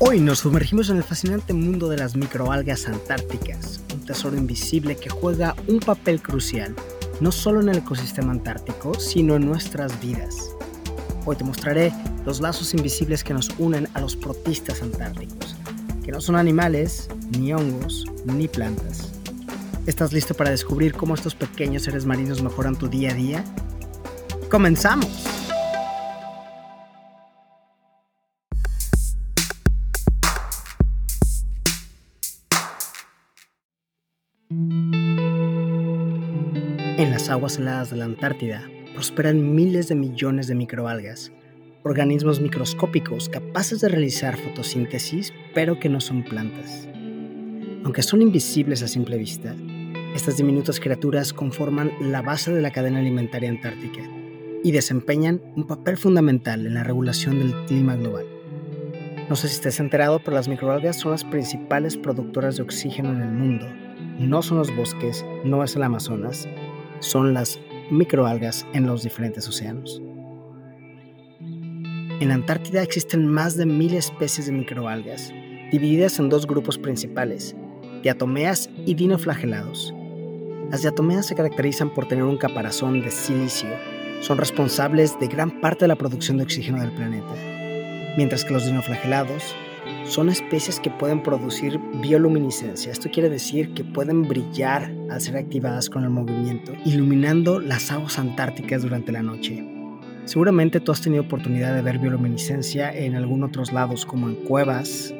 Hoy nos sumergimos en el fascinante mundo de las microalgas antárticas, un tesoro invisible que juega un papel crucial, no solo en el ecosistema antártico, sino en nuestras vidas. Hoy te mostraré los lazos invisibles que nos unen a los protistas antárticos, que no son animales, ni hongos, ni plantas. ¿Estás listo para descubrir cómo estos pequeños seres marinos mejoran tu día a día? ¡Comenzamos! En las aguas heladas de la Antártida prosperan miles de millones de microalgas, organismos microscópicos capaces de realizar fotosíntesis, pero que no son plantas. Aunque son invisibles a simple vista, estas diminutas criaturas conforman la base de la cadena alimentaria antártica y desempeñan un papel fundamental en la regulación del clima global. No sé si estés enterado, pero las microalgas son las principales productoras de oxígeno en el mundo. No son los bosques, no es el Amazonas, son las microalgas en los diferentes océanos. En la Antártida existen más de mil especies de microalgas, divididas en dos grupos principales, diatomeas y dinoflagelados. Las diatomeas se caracterizan por tener un caparazón de silicio, son responsables de gran parte de la producción de oxígeno del planeta, mientras que los dinoflagelados son especies que pueden producir bioluminiscencia. Esto quiere decir que pueden brillar al ser activadas con el movimiento, iluminando las aguas antárticas durante la noche. Seguramente tú has tenido oportunidad de ver bioluminiscencia en algún otros lados, como en cuevas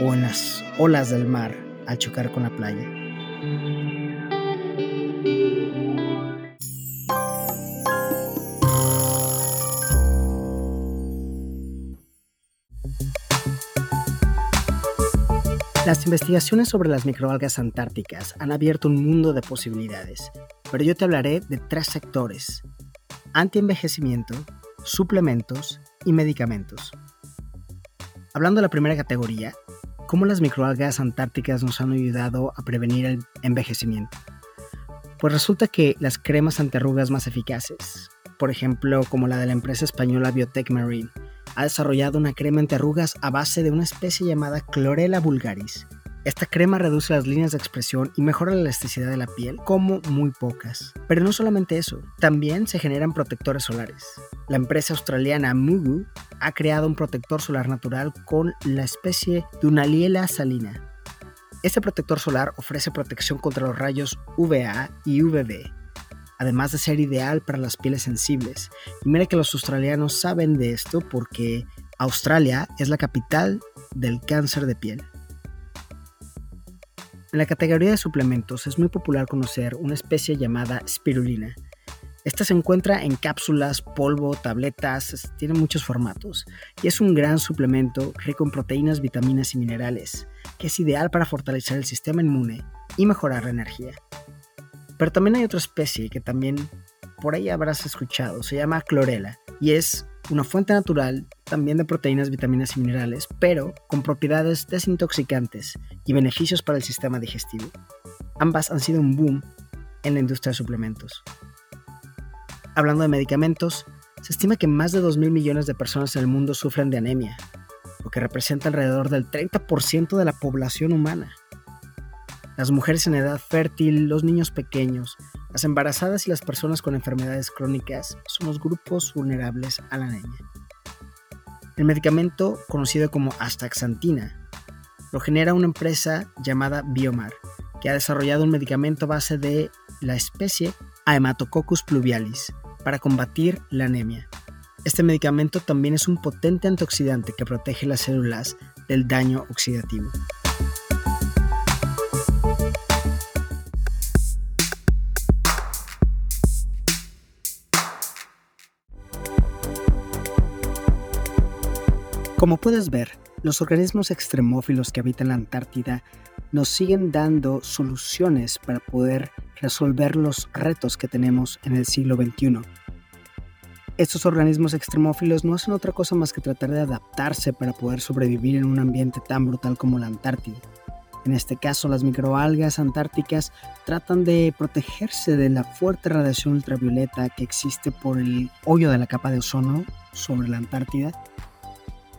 o en las olas del mar al chocar con la playa. Las investigaciones sobre las microalgas antárticas han abierto un mundo de posibilidades, pero yo te hablaré de tres sectores, antienvejecimiento, suplementos y medicamentos. Hablando de la primera categoría, ¿cómo las microalgas antárticas nos han ayudado a prevenir el envejecimiento? Pues resulta que las cremas antiarrugas más eficaces, por ejemplo como la de la empresa española Biotech Marine, ha desarrollado una crema antiarrugas a base de una especie llamada Chlorella vulgaris. Esta crema reduce las líneas de expresión y mejora la elasticidad de la piel como muy pocas. Pero no solamente eso, también se generan protectores solares. La empresa australiana Mugu ha creado un protector solar natural con la especie Dunaliella salina. Este protector solar ofrece protección contra los rayos UVA y UVB, además de ser ideal para las pieles sensibles. Y mira que los australianos saben de esto porque Australia es la capital del cáncer de piel. En la categoría de suplementos es muy popular conocer una especie llamada spirulina. Esta se encuentra en cápsulas, polvo, tabletas, tiene muchos formatos y es un gran suplemento rico en proteínas, vitaminas y minerales, que es ideal para fortalecer el sistema inmune y mejorar la energía. Pero también hay otra especie que también por ahí habrás escuchado, se llama clorela y es una fuente natural también de proteínas, vitaminas y minerales, pero con propiedades desintoxicantes y beneficios para el sistema digestivo. Ambas han sido un boom en la industria de suplementos. Hablando de medicamentos, se estima que más de 2 mil millones de personas en el mundo sufren de anemia, lo que representa alrededor del 30% de la población humana las mujeres en edad fértil, los niños pequeños, las embarazadas y las personas con enfermedades crónicas son los grupos vulnerables a la anemia. El medicamento, conocido como astaxantina, lo genera una empresa llamada Biomar, que ha desarrollado un medicamento base de la especie Haematococcus pluvialis para combatir la anemia. Este medicamento también es un potente antioxidante que protege las células del daño oxidativo. Como puedes ver, los organismos extremófilos que habitan la Antártida nos siguen dando soluciones para poder resolver los retos que tenemos en el siglo XXI. Estos organismos extremófilos no hacen otra cosa más que tratar de adaptarse para poder sobrevivir en un ambiente tan brutal como la Antártida. En este caso, las microalgas antárticas tratan de protegerse de la fuerte radiación ultravioleta que existe por el hoyo de la capa de ozono sobre la Antártida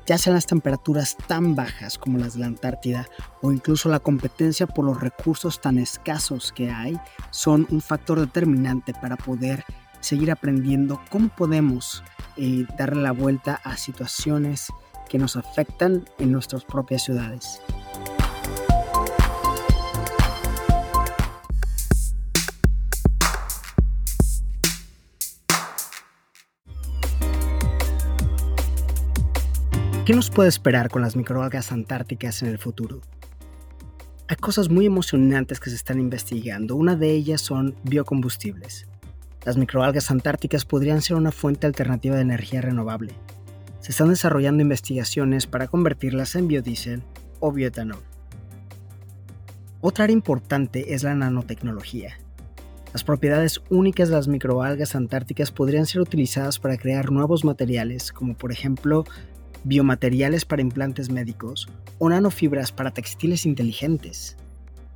ya sean las temperaturas tan bajas como las de la Antártida o incluso la competencia por los recursos tan escasos que hay, son un factor determinante para poder seguir aprendiendo cómo podemos eh, darle la vuelta a situaciones que nos afectan en nuestras propias ciudades. ¿Qué nos puede esperar con las microalgas antárticas en el futuro? Hay cosas muy emocionantes que se están investigando. Una de ellas son biocombustibles. Las microalgas antárticas podrían ser una fuente alternativa de energía renovable. Se están desarrollando investigaciones para convertirlas en biodiesel o bioetanol. Otra área importante es la nanotecnología. Las propiedades únicas de las microalgas antárticas podrían ser utilizadas para crear nuevos materiales, como por ejemplo biomateriales para implantes médicos o nanofibras para textiles inteligentes.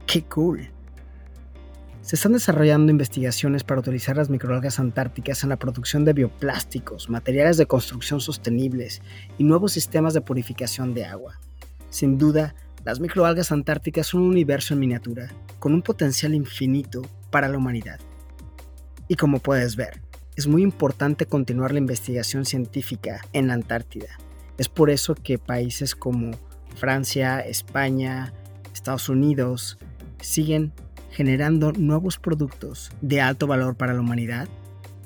¡Qué cool! Se están desarrollando investigaciones para utilizar las microalgas antárticas en la producción de bioplásticos, materiales de construcción sostenibles y nuevos sistemas de purificación de agua. Sin duda, las microalgas antárticas son un universo en miniatura, con un potencial infinito para la humanidad. Y como puedes ver, es muy importante continuar la investigación científica en la Antártida es por eso que países como Francia, España, Estados Unidos siguen generando nuevos productos de alto valor para la humanidad,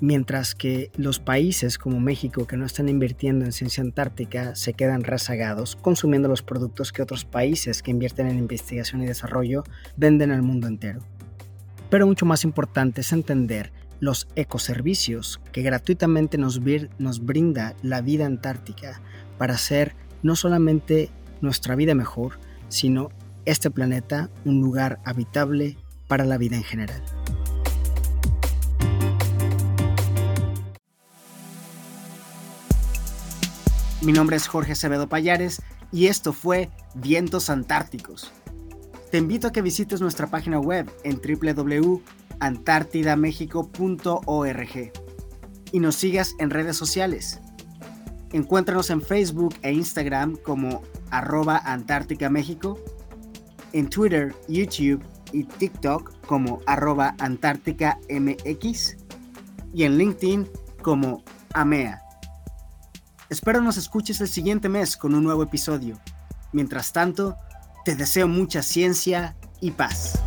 mientras que los países como México que no están invirtiendo en ciencia antártica se quedan rezagados consumiendo los productos que otros países que invierten en investigación y desarrollo venden al mundo entero. Pero mucho más importante es entender los ecoservicios que gratuitamente nos, brinda la vida antártica para hacer no solamente nuestra vida mejor, sino este planeta un lugar habitable para la vida en general. Mi nombre es Jorge Acevedo Payares y esto fue Vientos Antárticos. Te invito a que visites nuestra página web en www.antártidamexico.org y nos sigas en redes sociales. Encuéntranos en Facebook e Instagram como arroba en Twitter, YouTube y TikTok como arroba y en LinkedIn como AMEA. Espero nos escuches el siguiente mes con un nuevo episodio. Mientras tanto, te deseo mucha ciencia y paz.